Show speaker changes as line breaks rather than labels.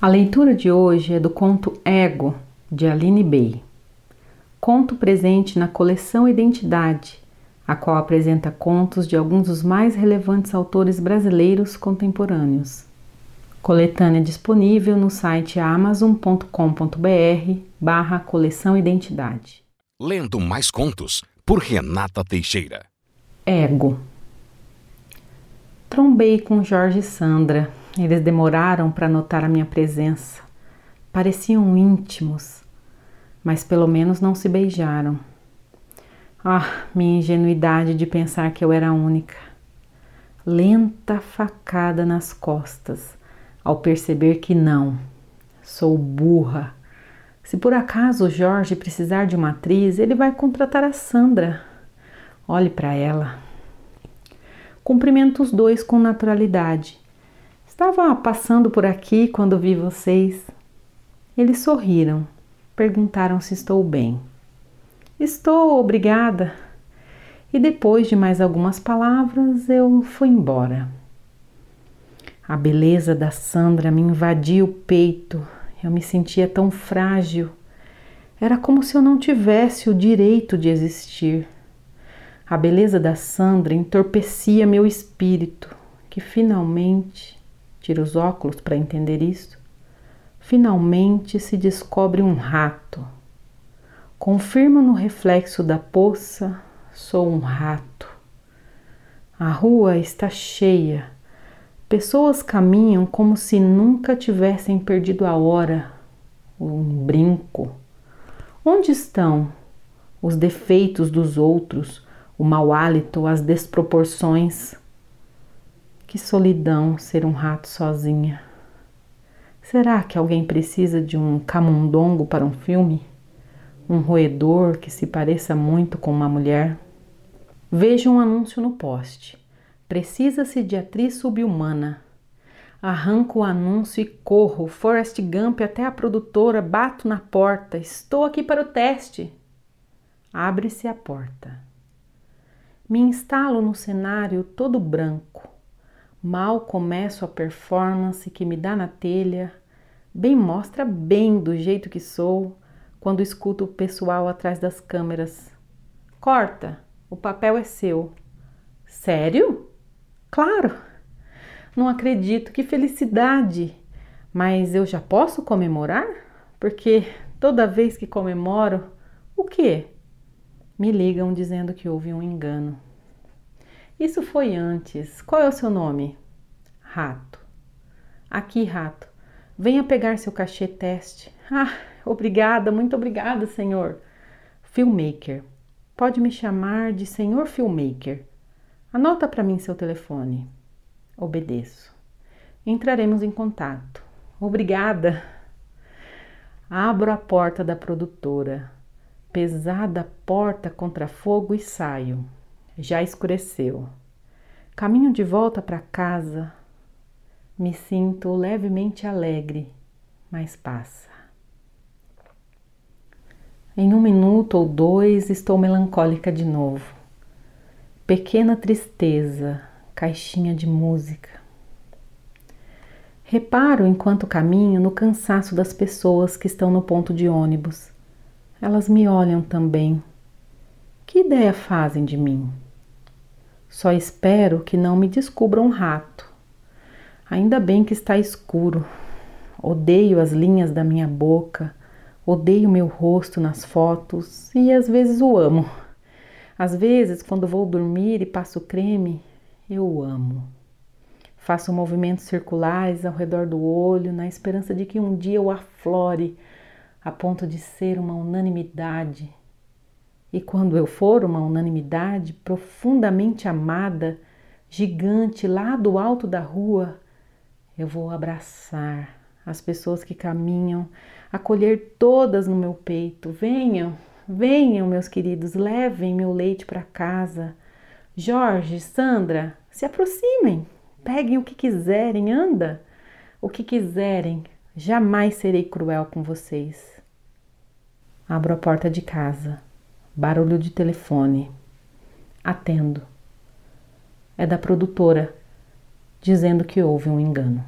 A leitura de hoje é do conto Ego, de Aline Bey. Conto presente na coleção Identidade, a qual apresenta contos de alguns dos mais relevantes autores brasileiros contemporâneos. Coletânea disponível no site amazon.com.br barra coleção Identidade.
Lendo mais contos por Renata Teixeira.
Ego. Trombei com Jorge e Sandra eles demoraram para notar a minha presença. Pareciam íntimos, mas pelo menos não se beijaram. Ah, minha ingenuidade de pensar que eu era única. Lenta facada nas costas ao perceber que não, sou burra. Se por acaso o Jorge precisar de uma atriz, ele vai contratar a Sandra. Olhe para ela. Cumprimento os dois com naturalidade Estava passando por aqui quando vi vocês. Eles sorriram, perguntaram se estou bem. Estou, obrigada. E depois de mais algumas palavras, eu fui embora. A beleza da Sandra me invadia o peito. Eu me sentia tão frágil. Era como se eu não tivesse o direito de existir. A beleza da Sandra entorpecia meu espírito, que finalmente tira os óculos para entender isso, finalmente se descobre um rato. Confirma no reflexo da poça: sou um rato. A rua está cheia. Pessoas caminham como se nunca tivessem perdido a hora, um brinco. Onde estão os defeitos dos outros, o mau hálito, as desproporções? Que solidão ser um rato sozinha. Será que alguém precisa de um camundongo para um filme? Um roedor que se pareça muito com uma mulher? Vejo um anúncio no poste. Precisa-se de atriz subhumana. Arranco o anúncio e corro, Forrest Gump até a produtora, bato na porta. Estou aqui para o teste. Abre-se a porta. Me instalo no cenário todo branco. Mal começo a performance que me dá na telha, bem mostra bem do jeito que sou quando escuto o pessoal atrás das câmeras. Corta, o papel é seu. Sério? Claro! Não acredito, que felicidade! Mas eu já posso comemorar? Porque toda vez que comemoro, o quê? Me ligam dizendo que houve um engano. Isso foi antes. Qual é o seu nome? Rato. Aqui, rato. Venha pegar seu cachê teste. Ah, obrigada, muito obrigada, senhor. Filmmaker. Pode me chamar de senhor Filmmaker. Anota para mim seu telefone. Obedeço. Entraremos em contato. Obrigada. Abro a porta da produtora. Pesada porta contra fogo e saio. Já escureceu. Caminho de volta para casa. Me sinto levemente alegre, mas passa. Em um minuto ou dois estou melancólica de novo. Pequena tristeza, caixinha de música. Reparo enquanto caminho no cansaço das pessoas que estão no ponto de ônibus. Elas me olham também. Que ideia fazem de mim? Só espero que não me descubra um rato. Ainda bem que está escuro. Odeio as linhas da minha boca, odeio meu rosto nas fotos e às vezes o amo. Às vezes, quando vou dormir e passo creme, eu o amo. Faço movimentos circulares ao redor do olho na esperança de que um dia eu aflore a ponto de ser uma unanimidade e quando eu for uma unanimidade profundamente amada, gigante lá do alto da rua, eu vou abraçar as pessoas que caminham, acolher todas no meu peito. Venham, venham, meus queridos, levem meu leite para casa. Jorge, Sandra, se aproximem, peguem o que quiserem, anda o que quiserem. Jamais serei cruel com vocês. Abro a porta de casa Barulho de telefone. Atendo. É da produtora, dizendo que houve um engano.